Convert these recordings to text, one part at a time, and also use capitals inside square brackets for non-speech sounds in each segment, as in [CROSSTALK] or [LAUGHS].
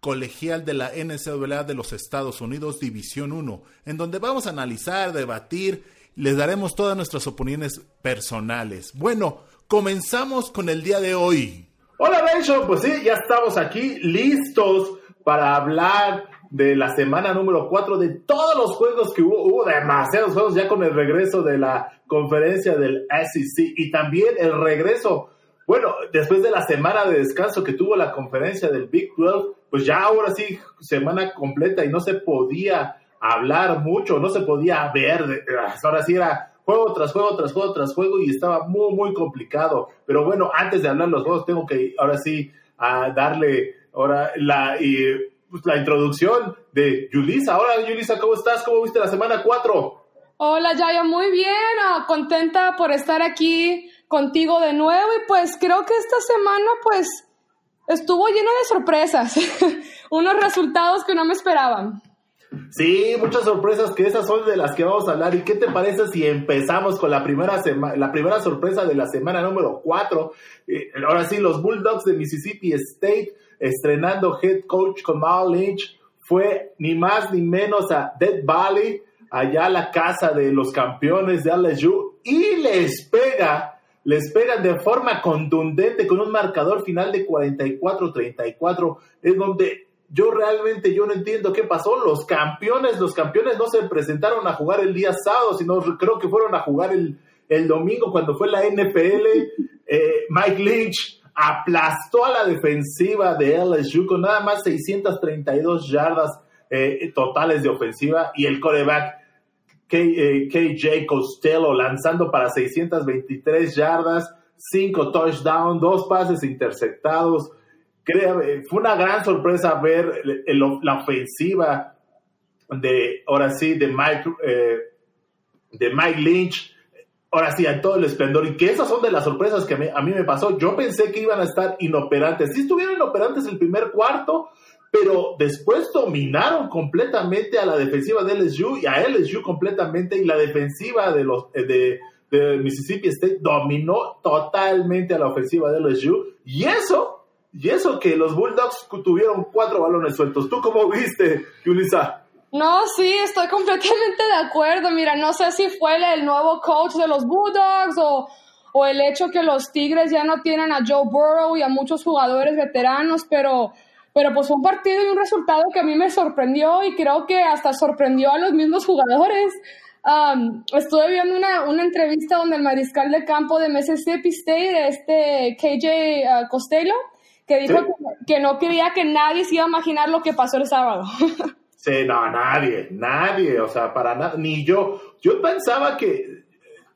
colegial de la NCAA de los Estados Unidos, División 1, en donde vamos a analizar, debatir, les daremos todas nuestras opiniones personales. Bueno, comenzamos con el día de hoy. Hola Bencho, pues sí, ya estamos aquí listos para hablar de la semana número 4 de todos los juegos que hubo, hubo demasiados juegos ya con el regreso de la conferencia del SEC y también el regreso, bueno, después de la semana de descanso que tuvo la conferencia del Big 12, pues ya ahora sí, semana completa y no se podía hablar mucho, no se podía ver, ahora sí era juego tras juego, tras juego, tras juego y estaba muy, muy complicado. Pero bueno, antes de hablar los juegos, tengo que ahora sí a darle ahora la, pues, la introducción de Yulisa. Hola Yulisa, ¿cómo estás? ¿Cómo viste la semana 4? Hola Yaya, muy bien, ah, contenta por estar aquí contigo de nuevo y pues creo que esta semana pues estuvo llena de sorpresas, [LAUGHS] unos resultados que no me esperaban. Sí, muchas sorpresas que esas son de las que vamos a hablar. ¿Y qué te parece si empezamos con la primera, la primera sorpresa de la semana número 4? Eh, ahora sí, los Bulldogs de Mississippi State estrenando head coach con Mal Lynch fue ni más ni menos a Dead Valley, allá la casa de los campeones de LSU y les pega les pegan de forma contundente con un marcador final de 44-34, es donde yo realmente yo no entiendo qué pasó. Los campeones, los campeones no se presentaron a jugar el día sábado, sino creo que fueron a jugar el, el domingo cuando fue la NFL. Eh, Mike Lynch aplastó a la defensiva de LSU con nada más 632 yardas eh, totales de ofensiva y el coreback KJ eh, Costello lanzando para 623 yardas, 5 touchdowns, 2 pases interceptados. fue una gran sorpresa ver la ofensiva de, ahora sí, de Mike, eh, de Mike Lynch, ahora sí, a todo el esplendor. Y que esas son de las sorpresas que a mí me pasó. Yo pensé que iban a estar inoperantes. Sí estuvieron inoperantes el primer cuarto, pero después dominaron completamente a la defensiva de LSU y a LSU completamente y la defensiva de los eh, de, Mississippi State dominó totalmente a la ofensiva de LSU y eso y eso que los Bulldogs tuvieron cuatro balones sueltos. ¿Tú cómo viste, Yulisa? No, sí, estoy completamente de acuerdo. Mira, no sé si fue el, nuevo coach de los Bulldogs o, o el hecho que los Tigres ya no tienen a Joe Burrow y a muchos jugadores veteranos, pero pero pues fue un partido y un resultado que a mí me sorprendió y creo que hasta sorprendió a los mismos jugadores. estuve viendo una, una, entrevista donde el mariscal de campo de Mississippi State, este KJ uh, Costello, que dijo que, no quería que nadie se iba a imaginar lo que pasó el sábado. [LAUGHS] sí, no, nadie, nadie, o sea, para nada, ni yo. Yo pensaba que,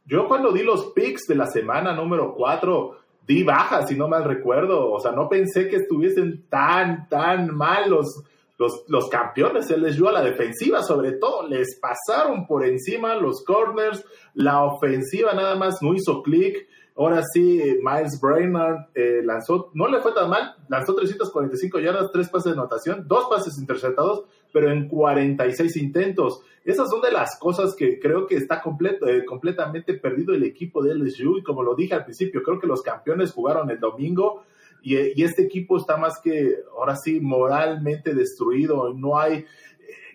yo cuando di los picks de la semana número 4, di baja, si no mal recuerdo. O sea, no pensé que estuviesen tan, tan mal los, los, los campeones. Se les dio a la defensiva, sobre todo. Les pasaron por encima los corners. La ofensiva nada más no hizo clic. Ahora sí, Miles Brainerd eh, lanzó, no le fue tan mal, lanzó 345 yardas, tres pases de anotación, dos pases interceptados, pero en 46 intentos. Esas son de las cosas que creo que está completo, eh, completamente perdido el equipo de LSU y como lo dije al principio, creo que los campeones jugaron el domingo y, y este equipo está más que, ahora sí, moralmente destruido. No hay, eh,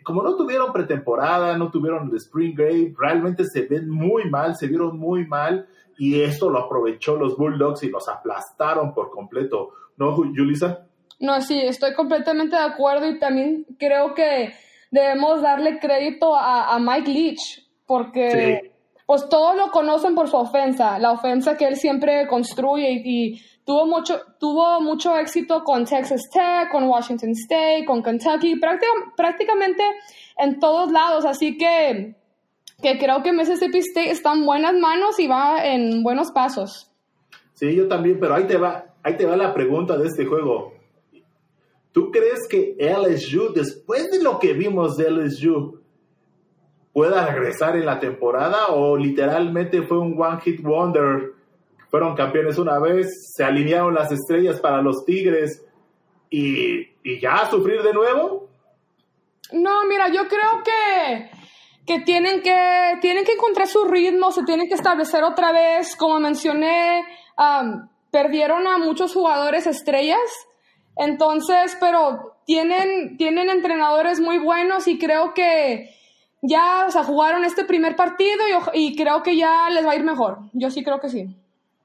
como no tuvieron pretemporada, no tuvieron el Spring Game, realmente se ven muy mal, se vieron muy mal y esto lo aprovechó los Bulldogs y los aplastaron por completo. ¿No, Julissa? No, sí, estoy completamente de acuerdo y también creo que debemos darle crédito a, Mike Leach porque pues todos lo conocen por su ofensa, la ofensa que él siempre construye y, tuvo mucho tuvo mucho éxito con Texas Tech, con Washington State, con Kentucky, prácticamente en todos lados, así que que creo que Mississippi State está en buenas manos y va en buenos pasos. Sí, yo también, pero ahí te va, ahí te va la pregunta de este juego. ¿Tú crees que LSU, después de lo que vimos de LSU, pueda regresar en la temporada o literalmente fue un one hit wonder. Fueron campeones una vez, se alinearon las estrellas para los Tigres y, ya sufrir de nuevo. No, mira, yo creo que, que, tienen que tienen que encontrar su ritmo, se tienen que establecer otra vez. Como mencioné, perdieron a muchos jugadores estrellas. Entonces, pero tienen, tienen entrenadores muy buenos y creo que ya, o sea, jugaron este primer partido y, y creo que ya les va a ir mejor. Yo sí creo que sí.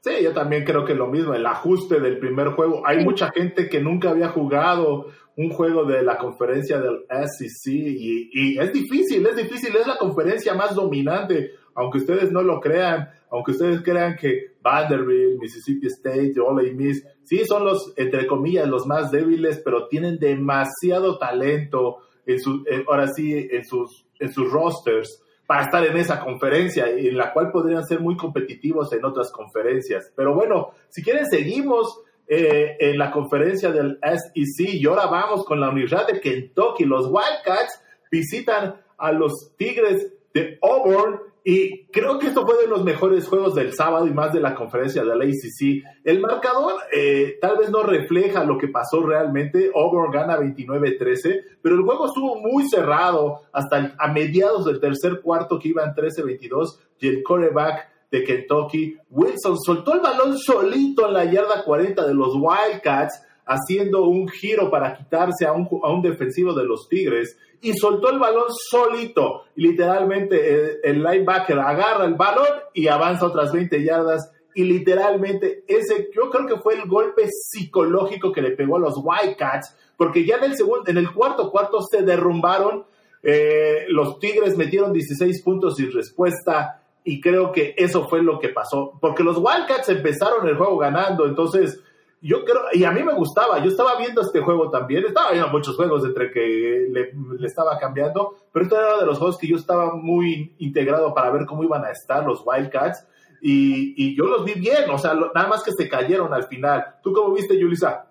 Sí, yo también creo que lo mismo, el ajuste del primer juego. Hay mucha gente que nunca había jugado un juego de la conferencia del SEC y, es difícil, es difícil, es la conferencia más dominante, aunque ustedes no lo crean, aunque ustedes crean que Vanderbilt, Mississippi State, Ole Miss, sí son los, entre comillas, los más débiles, pero tienen demasiado talento en su, ahora sí, en sus, en sus rosters para estar en esa conferencia, en la cual podrían ser muy competitivos en otras conferencias. Pero bueno, si quieren, seguimos eh, en la conferencia del SEC y ahora vamos con la Universidad de Kentucky. Los Wildcats visitan a los Tigres de Auburn y creo que esto fue de los mejores juegos del sábado y más de la conferencia de la ACC. El marcador eh, tal vez no refleja lo que pasó realmente. Auburn gana 29-13, pero el juego estuvo muy cerrado hasta a mediados del tercer cuarto que iban 13-22 y el coreback de Kentucky, Wilson, soltó el balón solito en la yarda 40 de los Wildcats haciendo un giro para quitarse a un, a un defensivo de los Tigres y soltó el balón solito. Literalmente el, linebacker agarra el balón y avanza otras 20 yardas. Y literalmente ese, yo creo que fue el golpe psicológico que le pegó a los Wildcats, porque ya en el segundo, en el cuarto cuarto se derrumbaron. Eh, los Tigres metieron 16 puntos sin respuesta y creo que eso fue lo que pasó, porque los Wildcats empezaron el juego ganando, entonces yo creo, y a mí me gustaba, yo estaba viendo este juego también, estaba viendo muchos juegos entre que le, estaba cambiando, pero este era de los juegos que yo estaba muy integrado para ver cómo iban a estar los Wildcats, y, y yo los vi bien, o sea, nada más que se cayeron al final. ¿Tú cómo viste, Yulisa?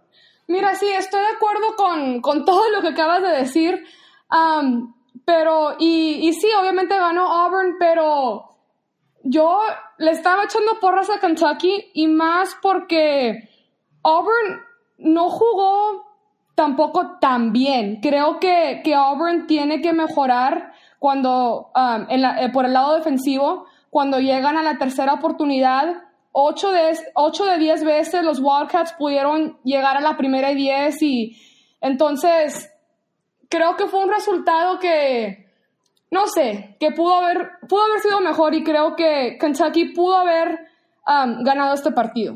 Mira, sí, estoy de acuerdo con, con todo lo que acabas de decir, pero, y, y sí, obviamente ganó Auburn, pero yo le estaba echando porras a Kentucky y más porque Auburn no jugó tampoco tan bien. Creo que, que Auburn tiene que mejorar cuando, um, eh, por el lado defensivo, cuando llegan a la tercera oportunidad. 8 de, 8 de 10 veces los Wildcats pudieron llegar a la primera y 10 y entonces creo que fue un resultado que, no sé, que pudo haber, pudo haber sido mejor y creo que Kentucky pudo haber um, ganado este partido.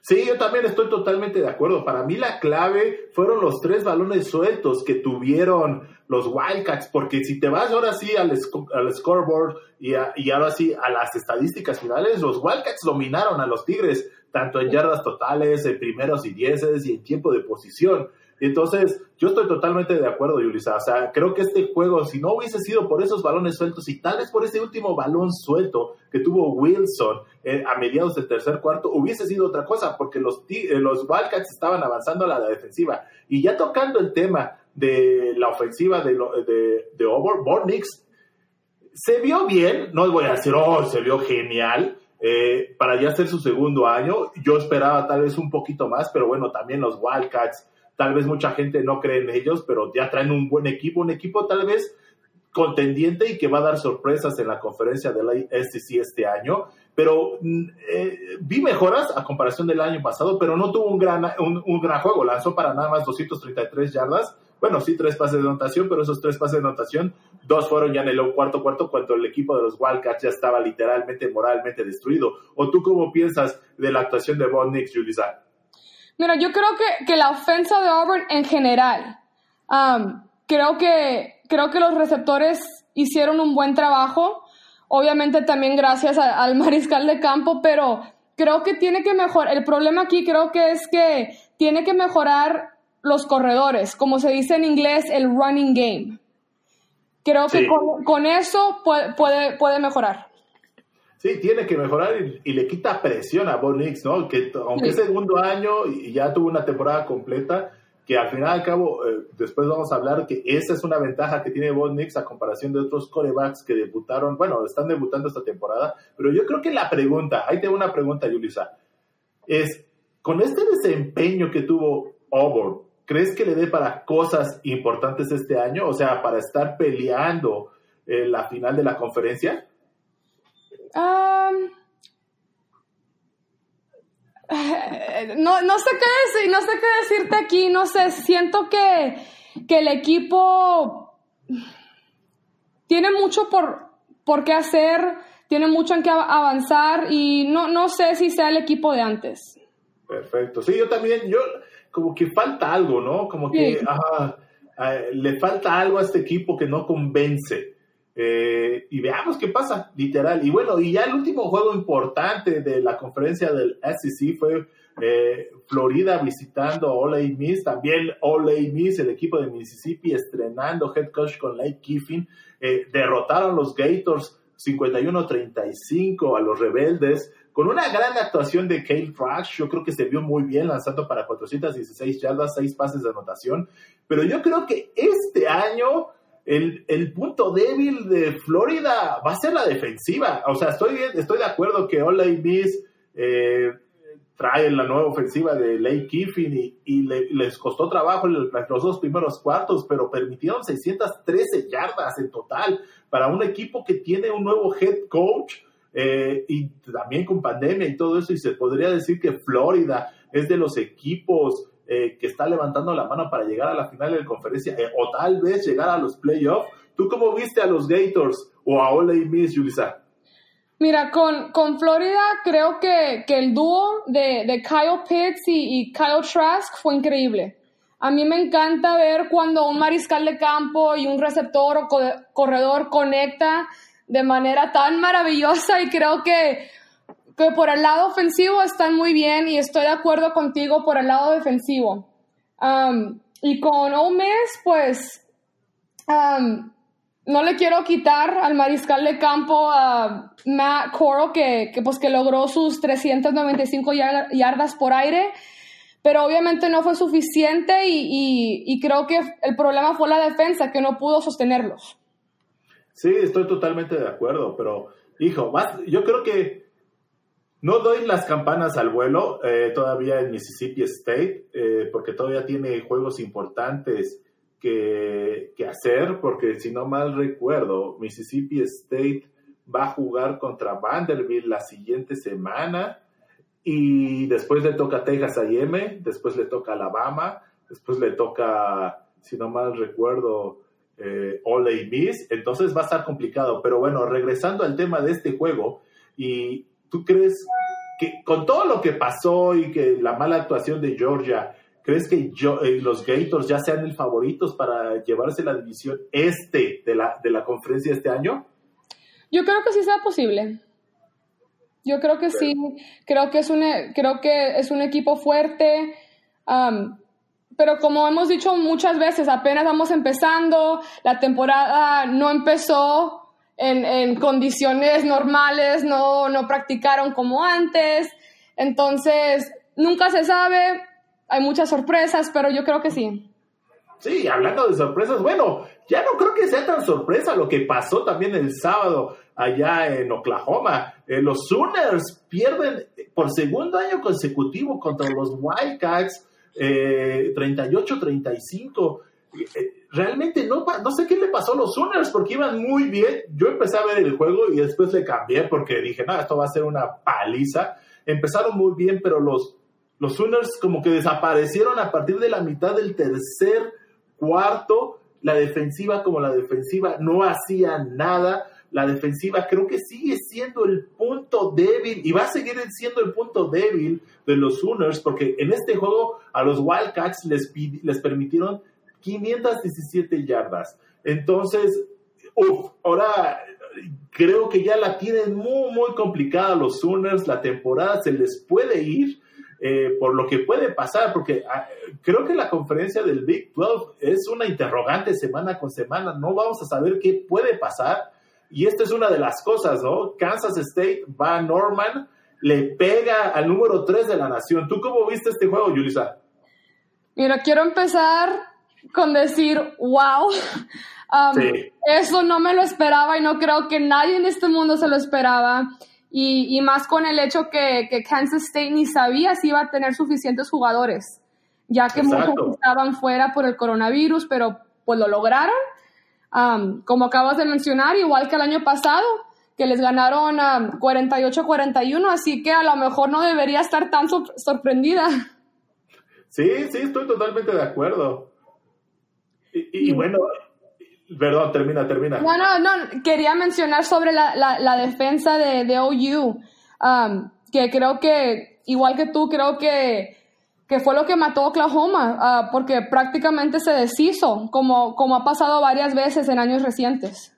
Sí, yo también estoy totalmente de acuerdo. Para mí la clave fueron los tres balones sueltos que tuvieron los Wildcats, porque si te vas ahora sí al, al scoreboard y, y, ahora sí a las estadísticas finales, los Wildcats dominaron a los Tigres, tanto en yardas totales, en primeros y dieces y en tiempo de posición. Entonces, yo estoy totalmente de acuerdo, Yulisa. O sea, creo que este juego, si no hubiese sido por esos balones sueltos y tal vez por ese último balón suelto que tuvo Wilson eh, a mediados del tercer cuarto, hubiese sido otra cosa, porque los, eh, los Wildcats estaban avanzando a la defensiva. Y ya tocando el tema de la ofensiva de, de, de Bornix, se vio bien, no voy a decir, oh, se vio genial, eh, para ya ser su segundo año. Yo esperaba tal vez un poquito más, pero bueno, también los Wildcats Tal vez mucha gente no cree en ellos, pero ya traen un buen equipo, un equipo tal vez contendiente y que va a dar sorpresas en la conferencia de la SEC este año. Pero mm, eh, vi mejoras a comparación del año pasado, pero no tuvo un gran, un, gran juego. Lanzó para nada más 233 yardas. Bueno, sí, tres pases de anotación, pero esos tres pases de anotación, dos fueron ya en el cuarto cuarto cuando el equipo de los Wildcats ya estaba literalmente moralmente destruido. ¿O tú cómo piensas de la actuación de Von Nix, Julissa? Mira, yo creo que, que la ofensa de Auburn en general, um, creo, que, creo que los receptores hicieron un buen trabajo, obviamente también gracias al [LAUGHS] mariscal de campo, pero creo que tiene que mejorar, el problema aquí creo que es que tiene que mejorar los corredores, como se dice en inglés, el running game. Creo que con, con, eso puede, puede, puede mejorar. Sí, tiene que mejorar y, le quita presión a Bo Nix, ¿no? Que aunque es segundo año y ya tuvo una temporada completa, que al final al cabo, eh, después vamos a hablar que esa es una ventaja que tiene Bo Nix a comparación de otros corebacks que debutaron, bueno, están debutando esta temporada, pero yo creo que la pregunta, ahí tengo una pregunta, Yulisa, es, con este desempeño que tuvo Auburn, ¿crees que le dé para cosas importantes este año? O sea, para estar peleando en la final de la conferencia. Um, [LAUGHS] no, no sé qué decir, no sé qué decirte aquí, no sé, siento que, que el equipo tiene mucho por, por qué hacer, tiene mucho en qué avanzar y no, no sé si sea el equipo de antes. Perfecto, sí, yo también, yo como que falta algo, ¿no? Como que le falta algo a este equipo que no convence. Eh, y veamos qué pasa, literal. Y bueno, y ya el último juego importante de la conferencia del SEC fue eh, Florida visitando a Ole Miss, también Ole Miss, el equipo de Mississippi, estrenando head coach con Lake Kiffin. Eh, derrotaron los Gators 51-35 a los rebeldes con una gran actuación de Kale Trash. Yo creo que se vio muy bien lanzando para 416 yardas, 6 pases de anotación. Pero yo creo que este año el, punto débil de Florida va a ser la defensiva. O sea, estoy, estoy de acuerdo que Ole Miss eh, trae la nueva ofensiva de Lake Kiffin y, les costó trabajo en los dos primeros cuartos, pero permitieron 613 yardas en total para un equipo que tiene un nuevo head coach eh, y también con pandemia y todo eso. Y se podría decir que Florida es de los equipos eh, que está levantando la mano para llegar a la final de la conferencia eh, o tal vez llegar a los playoffs. ¿Tú cómo viste a los Gators o a Ole Miss, Julissa? Mira, con, con Florida creo que, que el dúo de, de Kyle Pitts y, Kyle Trask fue increíble. A mí me encanta ver cuando un mariscal de campo y un receptor o corredor conecta de manera tan maravillosa y creo que que por el lado ofensivo están muy bien y estoy de acuerdo contigo por el lado defensivo. Um, y con Ole pues um, no le quiero quitar al mariscal de campo a Matt Coro que, pues que logró sus 395 yardas por aire, pero obviamente no fue suficiente y, y creo que el problema fue la defensa que no pudo sostenerlos. Sí, estoy totalmente de acuerdo, pero hijo, yo creo que no doy las campanas al vuelo eh, todavía en Mississippi State, eh, porque todavía tiene juegos importantes que, hacer, porque si no mal recuerdo, Mississippi State va a jugar contra Vanderbilt la siguiente semana y después le toca Texas A&M, después le toca Alabama, después le toca, si no mal recuerdo, eh, Ole Miss, entonces va a estar complicado. Pero bueno, regresando al tema de este juego, y ¿Tú crees que con todo lo que pasó y que la mala actuación de Georgia, ¿crees que eh, los Gators ya sean el favoritos para llevarse la división este de la, de la conferencia este año? Yo creo que sí sea posible. Yo creo que sí. Creo que es un, creo que es un equipo fuerte. pero como hemos dicho muchas veces, apenas vamos empezando, la temporada no empezó en, condiciones normales, no, no practicaron como antes. Entonces, nunca se sabe, hay muchas sorpresas, pero yo creo que sí. Sí, hablando de sorpresas, bueno, ya no creo que sea tan sorpresa lo que pasó también el sábado allá en Oklahoma. Eh, los Sooners pierden por segundo año consecutivo contra los Wildcats eh, 38-35 realmente no, no sé qué le pasó a los Sooners porque iban muy bien. Yo empecé a ver el juego y después le cambié porque dije, no, esto va a ser una paliza. Empezaron muy bien, pero los, los Sooners como que desaparecieron a partir de la mitad del tercer cuarto. La defensiva como la defensiva no hacía nada. La defensiva creo que sigue siendo el punto débil y va a seguir siendo el punto débil de los Sooners porque en este juego a los Wildcats les, les permitieron 517 yardas. Entonces, ahora creo que ya la tienen muy, muy complicada los Sooners. La temporada se les puede ir eh, por lo que puede pasar, porque ah, creo que la conferencia del Big 12 es una interrogante semana con semana. No vamos a saber qué puede pasar. Y esta es una de las cosas, ¿no? Kansas State va a Norman, le pega al número 3 de la nación. ¿Tú cómo viste este juego, Yulisa? Mira, quiero empezar con decir, wow, [LAUGHS] um, eso no me lo esperaba y no creo que nadie en este mundo se lo esperaba. Y, y más con el hecho que, que, Kansas State ni sabía si iba a tener suficientes jugadores, ya que muchos estaban fuera por el coronavirus, pero pues lo lograron. Um, como acabas de mencionar, igual que el año pasado, que les ganaron um, 48-41, así que a lo mejor no debería estar tan sorprendida. Sí, sí, estoy totalmente de acuerdo. Y, bueno, perdón, termina, termina. No, no, no, quería mencionar sobre la, la, defensa de, de OU, um, que creo que, igual que tú, creo que, que fue lo que mató a Oklahoma, uh, porque prácticamente se deshizo, como, como ha pasado varias veces en años recientes.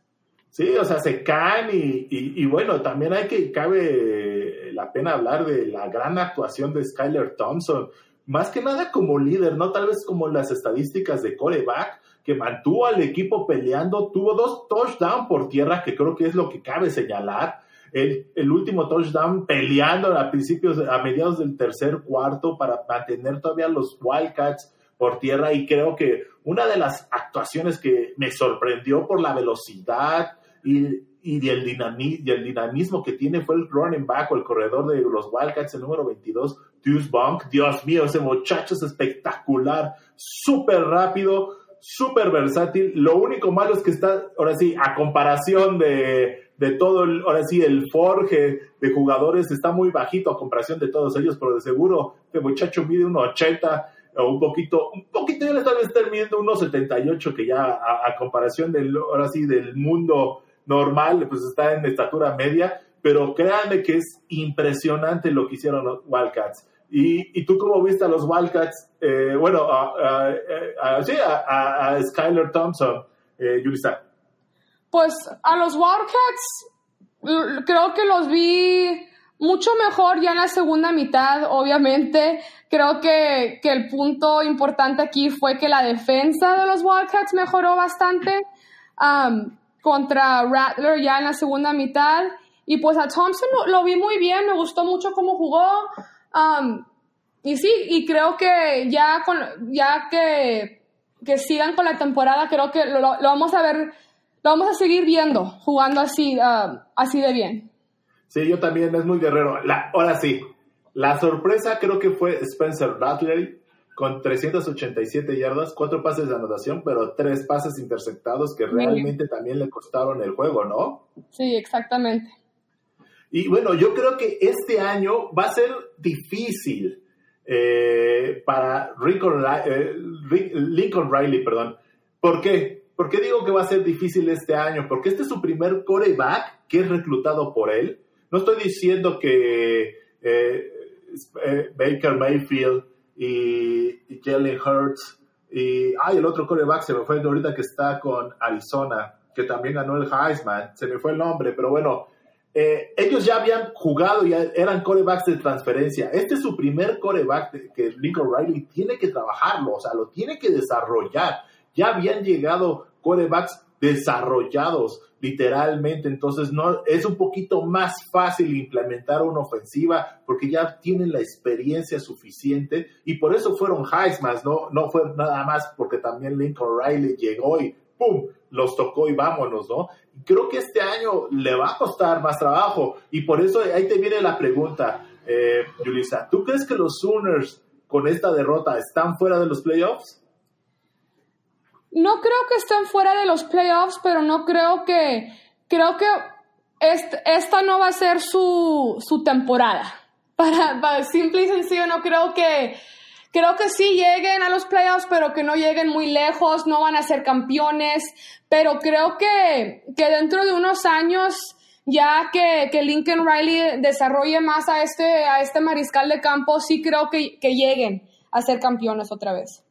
Sí, o sea, se caen y, y, bueno, también hay que, cabe la pena hablar de la gran actuación de Skyler Thompson más que nada como líder, no tal vez como las estadísticas de coreback, que mantuvo al equipo peleando, tuvo dos touchdowns por tierra, que creo que es lo que cabe señalar. El, el, último touchdown peleando a principios, a mediados del tercer cuarto para mantener todavía los Wildcats por tierra y creo que una de las actuaciones que me sorprendió por la velocidad y, y, el, y el dinamismo que tiene fue el running back o el corredor de los Wildcats, el número 22, Deuce Bunk. Dios mío, ese muchacho es espectacular, súper rápido, súper versátil. Lo único malo es que está, ahora sí, a comparación de, de todo, el, ahora sí, el forge de jugadores está muy bajito a comparación de todos ellos, pero de seguro este muchacho mide 1,80 o un poquito, un poquito ya le están estar midiendo 1,78 que ya a, a, comparación del, ahora sí, del mundo normal, pues está en estatura media, pero créanme que es impresionante lo que hicieron los Wildcats. ¿Y, y tú cómo viste a los Wildcats? Eh, bueno, a, a, a, Skyler Thompson, eh. Pues a los Wildcats creo que los vi mucho mejor ya en la segunda mitad, obviamente. Creo que, que, el punto importante aquí fue que la defensa de los Wildcats mejoró bastante um, contra Rattler ya en la segunda mitad. Y pues a Thompson lo, lo vi muy bien, me gustó mucho cómo jugó. Um, y sí, y creo que ya, con, ya que, que sigan con la temporada, creo que lo, lo, vamos a ver, lo vamos a seguir viendo, jugando así, uh, así de bien. Sí, yo también, es muy guerrero. La, ahora sí, la sorpresa creo que fue Spencer Rattler con 387 yardas, cuatro pases de anotación, pero tres pases interceptados que realmente también le costaron el juego, ¿no? Sí, exactamente. Y bueno, yo creo que este año va a ser difícil eh, para eh, Lincoln, Riley, perdón. ¿Por qué? ¿Por qué digo que va a ser difícil este año? Porque este es su primer coreback que es reclutado por él. No estoy diciendo que eh, Baker Mayfield y, Jalen Hurts y el otro coreback se me fue ahorita que está con Arizona, que también ganó el Heisman, se me fue el nombre, pero bueno, eh, ellos ya habían jugado, y eran corebacks de transferencia. Este es su primer coreback que Lincoln Riley tiene que trabajarlo, o sea, lo tiene que desarrollar. Ya habían llegado corebacks desarrollados literalmente, entonces no es un poquito más fácil implementar una ofensiva porque ya tienen la experiencia suficiente y por eso fueron Heisman, no no fue nada más porque también Lincoln Riley llegó y pum, los tocó y vámonos, ¿no? Creo que este año le va a costar más trabajo y por eso ahí te viene la pregunta, eh. ¿Tú crees que los Sooners con esta derrota están fuera de los playoffs? No creo que estén fuera de los playoffs, pero no creo que, creo que esta no va a ser su, su temporada. [LAUGHS] Para, para simple y sencillo, no creo que, Creo que sí lleguen a los playoffs, pero que no lleguen muy lejos, no van a ser campeones, pero creo que, que dentro de unos años, ya que, que Lincoln Riley desarrolle más a este, a este mariscal de campo, sí creo que, que lleguen a ser campeones otra vez.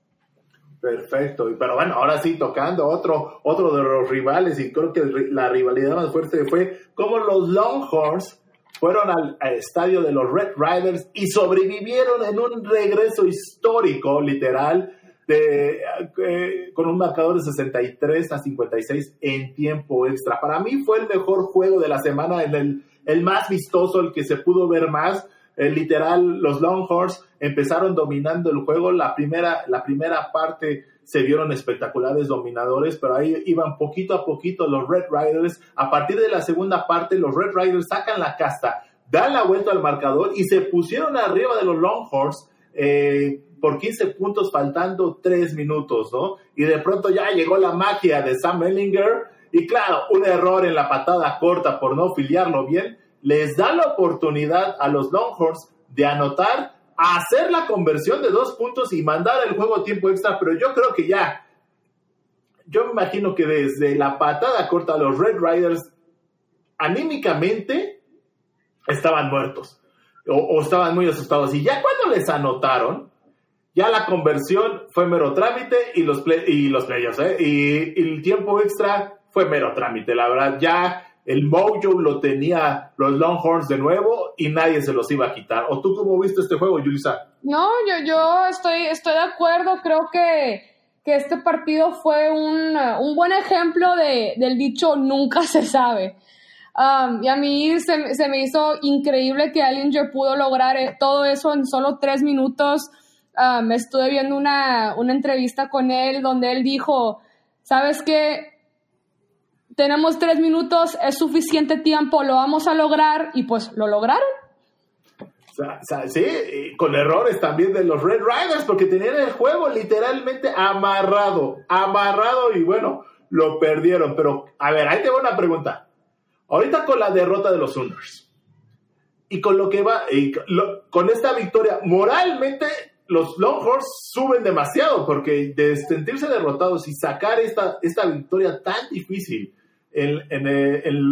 Perfecto, pero bueno, ahora sí tocando otro, otro de los rivales y creo que la rivalidad más fuerte fue como los Longhorns fueron al, estadio de los Red Riders y sobrevivieron en un regreso histórico, literal, de, eh, con un marcador de 63 a 56 en tiempo extra. Para mí fue el mejor juego de la semana, el, el más vistoso, el que se pudo ver más. eh, literal, los Longhorns empezaron dominando el juego. La primera, la primera parte se vieron espectaculares dominadores, pero ahí iban poquito a poquito los Red Riders. A partir de la segunda parte, los Red Riders sacan la casta, dan la vuelta al marcador y se pusieron arriba de los Longhorns. Eh, por 15 puntos faltando 3 minutos, ¿no? Y de pronto ya llegó la magia de Sam Ellinger y claro, un error en la patada corta por no filiarlo bien, les da la oportunidad a los Longhorns de anotar, hacer la conversión de dos puntos y mandar el juego a tiempo extra, pero yo creo que ya, yo me imagino que desde la patada corta los Red Riders, anímicamente, estaban muertos o, estaban muy asustados. Y ya cuando les anotaron, ya la conversión fue mero trámite y los, y los playoffs, ¿eh? y, el tiempo extra fue mero trámite. La verdad, ya el mojo lo tenía los Longhorns de nuevo y nadie se los iba a quitar. ¿O tú cómo viste este juego, Yulisa? No, yo, yo estoy, estoy de acuerdo. Creo que, que este partido fue un, un buen ejemplo de, del dicho nunca [LAUGHS] se sabe. Um, y a mí se, se, me hizo increíble que Allinger pudo lograr eh, todo eso en solo tres minutos. Um, estuve viendo una, una entrevista con él donde él dijo, ¿sabes qué? Tenemos tres minutos, es suficiente tiempo, lo vamos a lograr y pues lo lograron. Sí, con errores también de los Red Riders, porque tenían el juego literalmente amarrado, amarrado y bueno, lo perdieron. Pero, a ver, ahí tengo una pregunta. Ahorita con la derrota de los Sooners y con lo que va, con esta victoria, moralmente los Longhorns suben demasiado, porque de sentirse derrotados y sacar esta, esta victoria tan difícil en, en, eh, en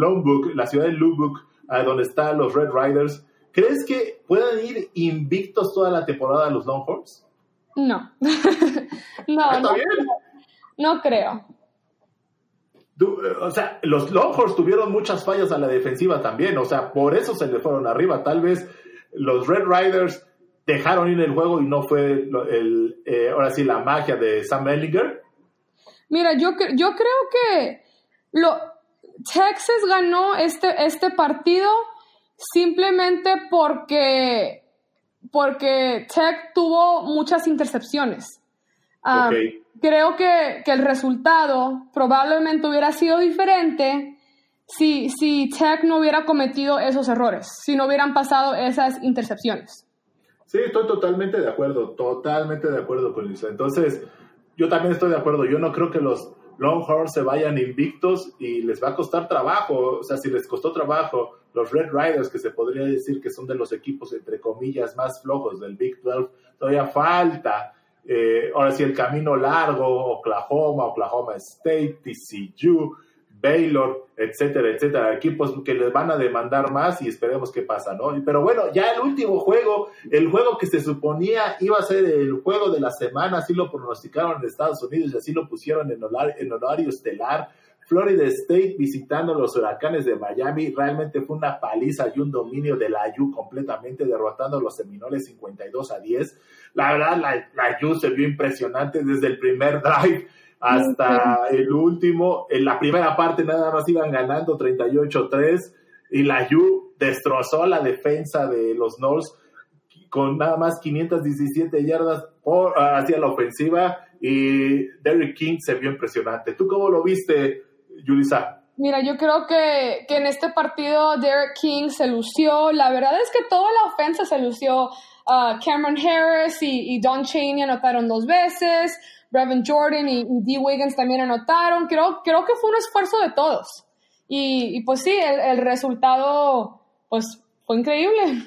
la ciudad de Lubbock, donde están los Red Riders, ¿crees que puedan ir invictos toda la temporada los Longhorns? No. [LAUGHS] no, no, no creo. Eh, o sea, los Longhorns tuvieron muchas fallas a la defensiva también, o sea, por eso se le fueron arriba. Tal vez los Red Riders dejaron ir el juego y no fue el, eh, ahora sí la magia de Sam Ellinger. Mira, yo, yo creo que lo, Texas ganó este, este partido simplemente porque, porque Tech tuvo muchas intercepciones. Ah, creo que, el resultado probablemente hubiera sido diferente si, si Tech no hubiera cometido esos errores, si no hubieran pasado esas intercepciones. Sí, estoy totalmente de acuerdo, totalmente de acuerdo con eso. Entonces, yo también estoy de acuerdo. Yo no creo que los Longhorns se vayan invictos y les va a costar trabajo. O sea, si les costó trabajo los Red Riders, que se podría decir que son de los equipos, entre comillas, más flojos del Big 12, todavía falta. Eh, ahora sí, el camino largo, Oklahoma, Oklahoma State, TCU, Baylor, etcétera, etcétera, equipos que les van a demandar más y esperemos qué pasa, ¿no? Pero bueno, ya el último juego, el juego que se suponía iba a ser el juego de la semana, así lo pronosticaron en Estados Unidos y así lo pusieron en horario, horario estelar. Florida State visitando los huracanes de Miami, realmente fue una paliza y un dominio de la U completamente derrotando a los Seminoles 52 a 10. La verdad, la, la se vio impresionante desde el primer drive hasta el último. En la primera parte nada más iban ganando 38-3 y la U destrozó la defensa de los Knolls con nada más 517 yardas por, hacia la ofensiva y Derrick King se vio impresionante. ¿Tú cómo lo viste, Yulisa? Mira, yo creo que, que, en este partido Derrick King se lució. La verdad es que toda la ofensa se lució. Uh, Cameron Harris y, y Don Chaney anotaron dos veces. Brevin Jordan y, D. Wiggins también anotaron. Creo, creo que fue un esfuerzo de todos. Y, pues sí, el, resultado pues fue increíble.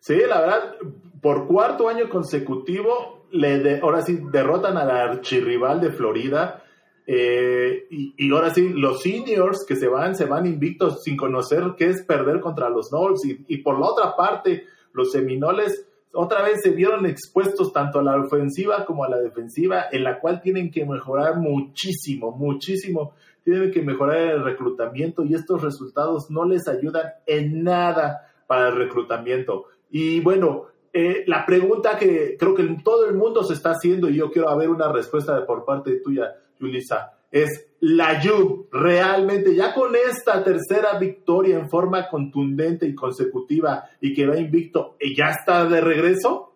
Sí, la verdad, por cuarto año consecutivo, le ahora sí derrotan al archirrival de Florida. Eh, y, ahora sí, los seniors que se van, se van invictos sin conocer qué es perder contra los Knolls. Y, y por la otra parte, los Seminoles otra vez se vieron expuestos tanto a la ofensiva como a la defensiva, en la cual tienen que mejorar muchísimo, muchísimo. Tienen que mejorar el reclutamiento y estos resultados no les ayudan en nada para el reclutamiento. Y bueno, eh, la pregunta que creo que todo el mundo se está haciendo y yo quiero haber una respuesta por parte tuya, Julissa. es la Juve. Realmente, ya con esta tercera victoria en forma contundente y consecutiva y que va invicto, ¿ya está de regreso?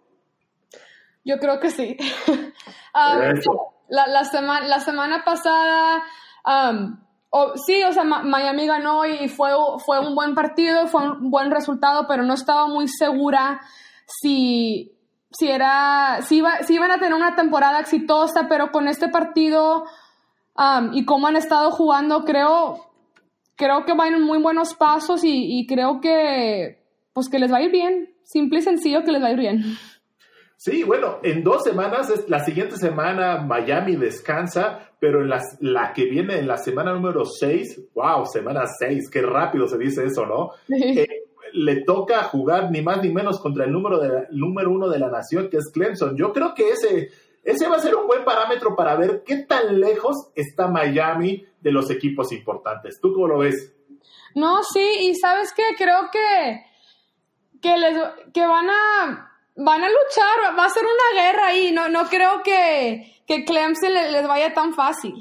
Yo creo que sí. [LAUGHS] la, la, semana, la semana pasada, sí, o sea, Miami ganó y fue, fue un buen partido, fue un buen resultado, pero no estaba muy segura si, si, era, si, iba, si iban a tener una temporada exitosa, pero con este partido y cómo han estado jugando, creo, creo que van en muy buenos pasos y, y creo que, pues que les va a ir bien. Simple y sencillo que les va a ir bien. Sí, bueno, en dos semanas, la siguiente semana Miami descansa, pero en la que viene en la semana número 6, wow, semana 6, qué rápido se dice eso, ¿no? [LAUGHS] Eh, le toca jugar ni más ni menos contra el número, de, número uno de la nación, que es Clemson. Yo creo que ese, ese va a ser un buen parámetro para ver qué tan lejos está Miami de los equipos importantes. ¿Tú cómo lo ves? No, sí, y sabes qué, creo que, que, les, que van a van a luchar, va a ser una guerra ahí, no, no creo que, que Clemson les, vaya tan fácil.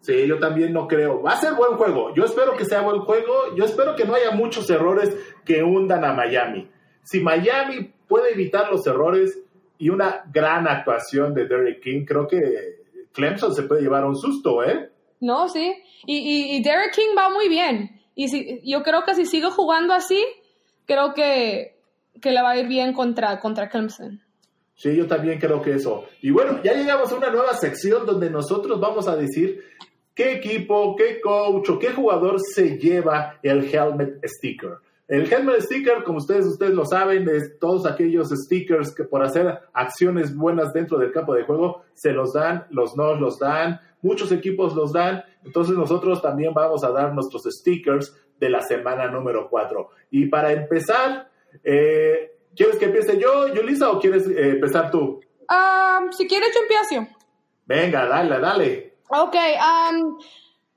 Sí, yo también no creo. Va a ser buen juego. Yo espero que sea buen juego. Yo espero que no haya muchos errores que hundan a Miami. Si Miami puede evitar los errores y una gran actuación de Derek King, creo que Clemson se puede llevar un susto, ¿eh? No, sí. Y, y, Derek King va muy bien. Y si, yo creo que si sigo jugando así, creo que que le va a ir bien contra, contra Clemson. Sí, yo también creo que eso. Y bueno, ya llegamos a una nueva sección donde nosotros vamos a decir qué equipo, qué coach o qué jugador se lleva el helmet sticker. El helmet sticker, como ustedes, ustedes lo saben, es todos aquellos stickers que por hacer acciones buenas dentro del campo de juego se los dan, los no los dan, muchos equipos los dan, entonces nosotros también vamos a dar nuestros stickers de la semana número 4. Y para empezar, eh, ¿Quieres que empiece yo, Yulisa, o quieres eh, empezar tú? Um, si quieres, yo empiezo. Venga, dale, dale. Ok, um,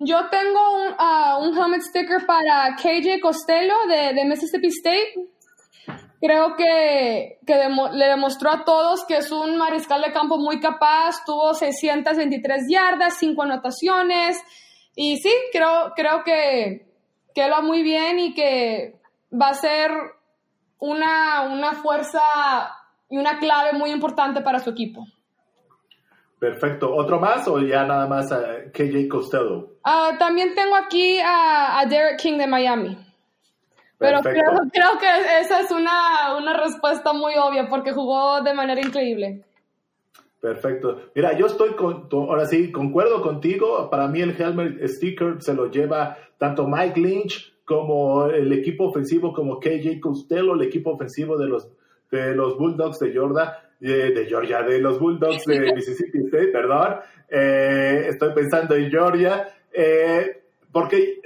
yo tengo un, uh, un, helmet sticker para KJ Costello de, Mississippi State. Creo que, que le demostró a todos que es un mariscal de campo muy capaz. Tuvo 623 yardas, 5 anotaciones. Y sí, creo, creo que, que lo va muy bien y que va a ser una, una fuerza y una clave muy importante para su equipo. Perfecto. ¿Otro más o ya nada más a KJ Costello? Ah, también tengo aquí a, Derek King de Miami. Pero creo, creo, que esa es una, una, respuesta muy obvia porque jugó de manera increíble. Perfecto. Mira, yo estoy con, ahora sí, concuerdo contigo. Para mí el helmet sticker se lo lleva tanto Mike Lynch como el equipo ofensivo como KJ Costello, el equipo ofensivo de los, de los Bulldogs de De, Georgia, de los Bulldogs de [LAUGHS] Mississippi State, perdón, eh, estoy pensando en Georgia, eh, porque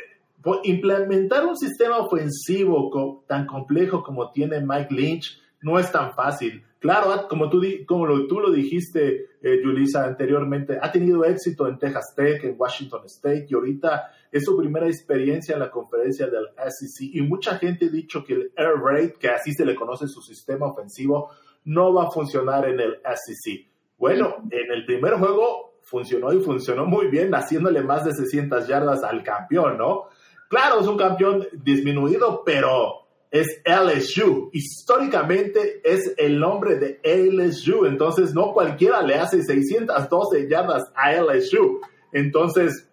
implementar un sistema ofensivo tan complejo como tiene Mike Lynch no es tan fácil. Claro, ah, como tú, como lo, tú lo dijiste, eh, Julissa, anteriormente, ha tenido éxito en Texas Tech, en Washington State, y ahorita es su primera experiencia en la conferencia del SEC. Y mucha gente ha dicho que el Air Raid, que así se le conoce su sistema ofensivo, no va a funcionar en el SEC. Bueno, en el primer juego funcionó y funcionó muy bien, haciéndole más de 600 yardas al campeón, ¿no? Claro, es un campeón disminuido, pero es LSU. Históricamente es el nombre de LSU, entonces no cualquiera le hace 612 yardas a LSU. Entonces,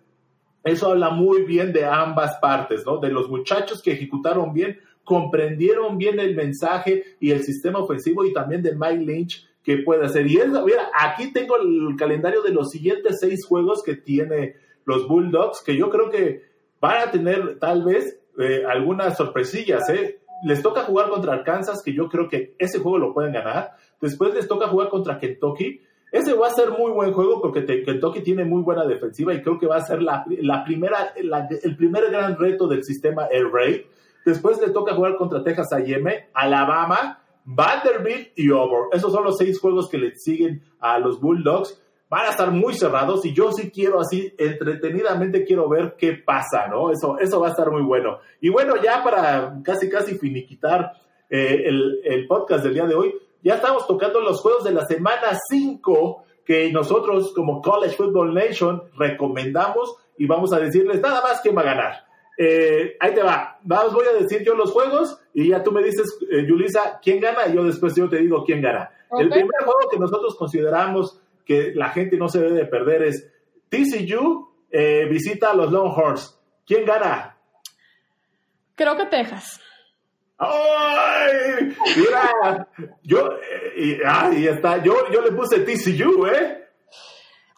eso habla muy bien de ambas partes, ¿no? De los muchachos que ejecutaron bien, comprendieron bien el mensaje y el sistema ofensivo y también de Mike Lynch que puede hacer. Y él, mira, aquí tengo el calendario de los siguientes seis juegos que tiene los Bulldogs, que yo creo que van a tener tal vez eh, algunas sorpresillas, ¿eh? les toca jugar contra Arkansas, que yo creo que ese juego lo pueden ganar. Después les toca jugar contra Kentucky. Ese va a ser muy buen juego porque Kentucky tiene muy buena defensiva y creo que va a ser la, primera, el primer gran reto del sistema Air Raid. Después les toca jugar contra Texas A&M, Alabama, Vanderbilt y Auburn. Esos son los seis juegos que le siguen a los Bulldogs van a estar muy cerrados y yo sí quiero así entretenidamente quiero ver qué pasa, ¿no? Eso, eso va a estar muy bueno. Y bueno, ya para casi casi finiquitar eh, el, el, podcast del día de hoy, ya estamos tocando los juegos de la semana 5 que nosotros como College Football Nation recomendamos y vamos a decirles nada más quién va a ganar. Eh, ahí te va. Vamos, voy a decir yo los juegos y ya tú me dices, eh, Yulisa, quién gana y yo después yo te digo quién gana. El primer juego que nosotros consideramos que la gente no se debe de perder es TCU eh, visita a los Longhorns. ¿Quién gana? Creo que Texas. ¡Ay! Mira, yo, ahí está, yo, yo le puse TCU, ¿eh?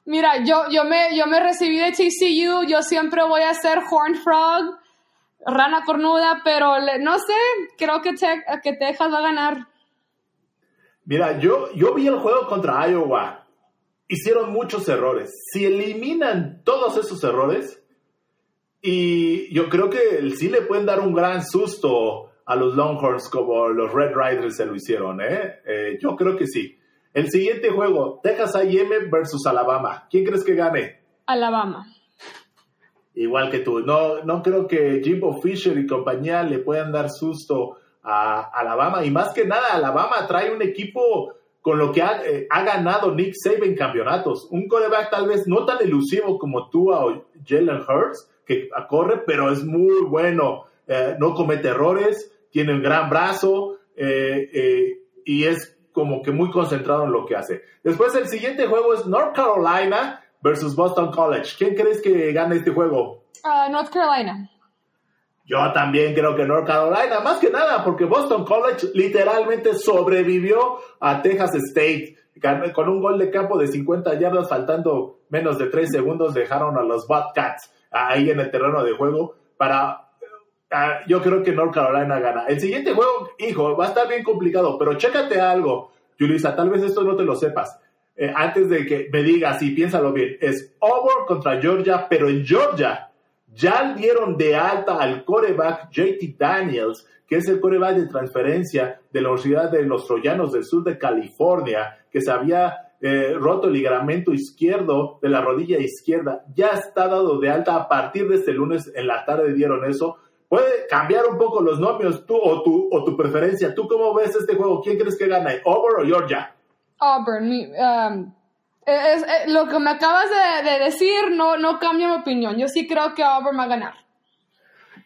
Mira, yo, yo, me, yo me recibí de TCU, yo siempre voy a ser Horn Frog, rana cornuda, pero no sé, creo que, que Texas va a ganar. Mira, yo, yo vi el juego contra Iowa. Hicieron muchos errores. Si eliminan todos esos errores, y yo creo que sí le pueden dar un gran susto a los Longhorns como los Red Riders se lo hicieron, ¿eh? eh yo creo que sí. El siguiente juego, Texas A&M versus Alabama. ¿Quién crees que gane? Alabama. Igual que tú. No, no creo que Jimbo Fisher y compañía le puedan dar susto a Alabama. Y más que nada, Alabama trae un equipo con lo que ha, eh, ganado Nick Saban campeonatos. Un coreback tal vez no tan elusivo como tú o Jalen Hurts, que corre, pero es muy bueno. Eh, no comete errores, tiene un gran brazo eh, y es como que muy concentrado en lo que hace. Después el siguiente juego es North Carolina versus Boston College. ¿Quién crees que gane este juego? Uh, North Carolina. Yo también creo que North Carolina, más que nada porque Boston College literalmente sobrevivió a Texas State. Con un gol de campo de 50 yardas, faltando menos de 3 segundos, dejaron a los Bobcats ahí en el terreno de juego para Ah, yo creo que North Carolina gana. El siguiente juego, hijo, va a estar bien complicado, pero chécate algo, Julissa, tal vez esto no te lo sepas. Eh, antes de que me digas y piénsalo bien, es Auburn contra Georgia, pero en Georgia ya dieron de alta al coreback JT Daniels, que es el coreback de transferencia de la Universidad de los Troyanos del Sur de California, que se había eh, roto el ligamento izquierdo de la rodilla izquierda. Ya está dado de alta a partir de este lunes en la tarde dieron eso puede cambiar un poco los nombres tú o tu, o tu preferencia. ¿Tú cómo ves este juego? ¿Quién crees que gana? ¿Auburn o Georgia? Auburn. Um, es, eh, lo que me acabas de, decir no, no cambia mi opinión. Yo sí creo que Auburn va a ganar.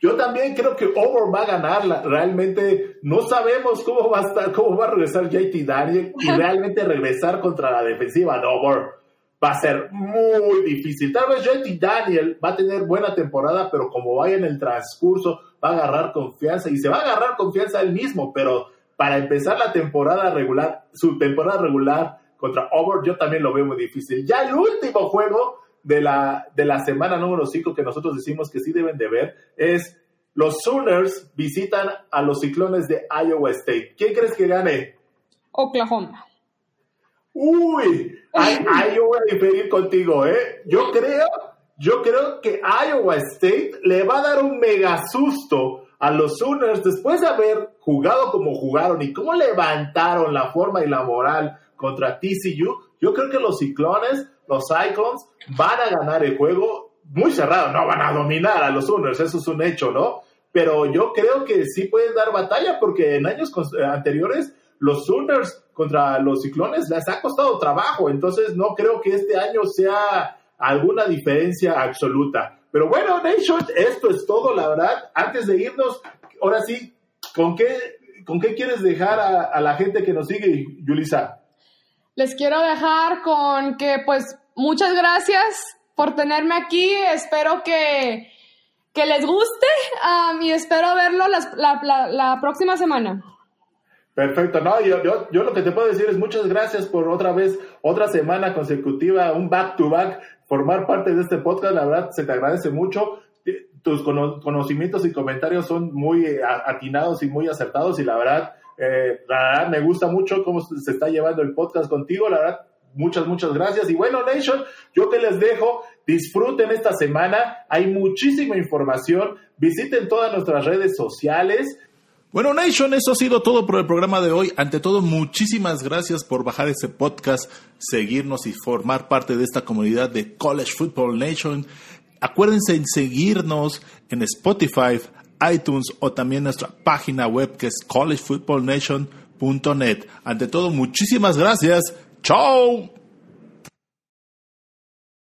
Yo también creo que Auburn va a ganar. Realmente no sabemos cómo va a estar, cómo va a regresar JT Daniel y realmente regresar contra la defensiva de Auburn va a ser muy difícil. Tal vez JT Daniel va a tener buena temporada, pero como vaya en el transcurso, va a agarrar confianza y se va a agarrar confianza él mismo, pero para empezar la temporada regular, su temporada regular contra Auburn, yo también lo veo muy difícil. Ya el último juego de la, de la semana número 5 que nosotros decimos que sí deben de ver es los Sooners visitan a los ciclones de Iowa State. ¿Quién crees que gane? Oklahoma. Uy, ahí, [LAUGHS] yo voy a diferir contigo, ¿eh? Yo creo, yo creo que Iowa State le va a dar un mega susto a los Sooners después de haber jugado como jugaron y cómo levantaron la forma y la moral contra TCU. Yo creo que los Ciclones, los Cyclones, van a ganar el juego muy cerrado. No van a dominar a los Sooners, eso es un hecho, ¿no? Pero yo creo que sí pueden dar batalla porque en años anteriores los Sooners contra los Ciclones les ha costado trabajo, entonces no creo que este año sea alguna diferencia absoluta. Pero bueno, Nation, esto es todo, la verdad. Antes de irnos, ahora sí, ¿con qué, con qué quieres dejar a, la gente que nos sigue, Yulisa? Les quiero dejar con que, pues, muchas gracias por tenerme aquí. Espero que, que les guste um, y espero verlo la próxima semana. Perfecto, no, yo, yo, lo que te puedo decir es muchas gracias por otra vez, otra semana consecutiva, un back to back, formar parte de este podcast, la verdad se te agradece mucho, tus conocimientos y comentarios son muy eh, atinados y muy acertados y la verdad, eh, la verdad me gusta mucho cómo se está llevando el podcast contigo, la verdad, muchas, muchas gracias. Y bueno, Nation, yo que les dejo, disfruten esta semana, hay muchísima información, visiten todas nuestras redes sociales, bueno, Nation, eso ha sido todo por el programa de hoy. Ante todo, muchísimas gracias por bajar ese podcast, seguirnos y formar parte de esta comunidad de College Football Nation. Acuérdense en seguirnos en Spotify, iTunes o también nuestra página web que es collegefootballnation.net. Ante todo, muchísimas gracias. ¡Chao!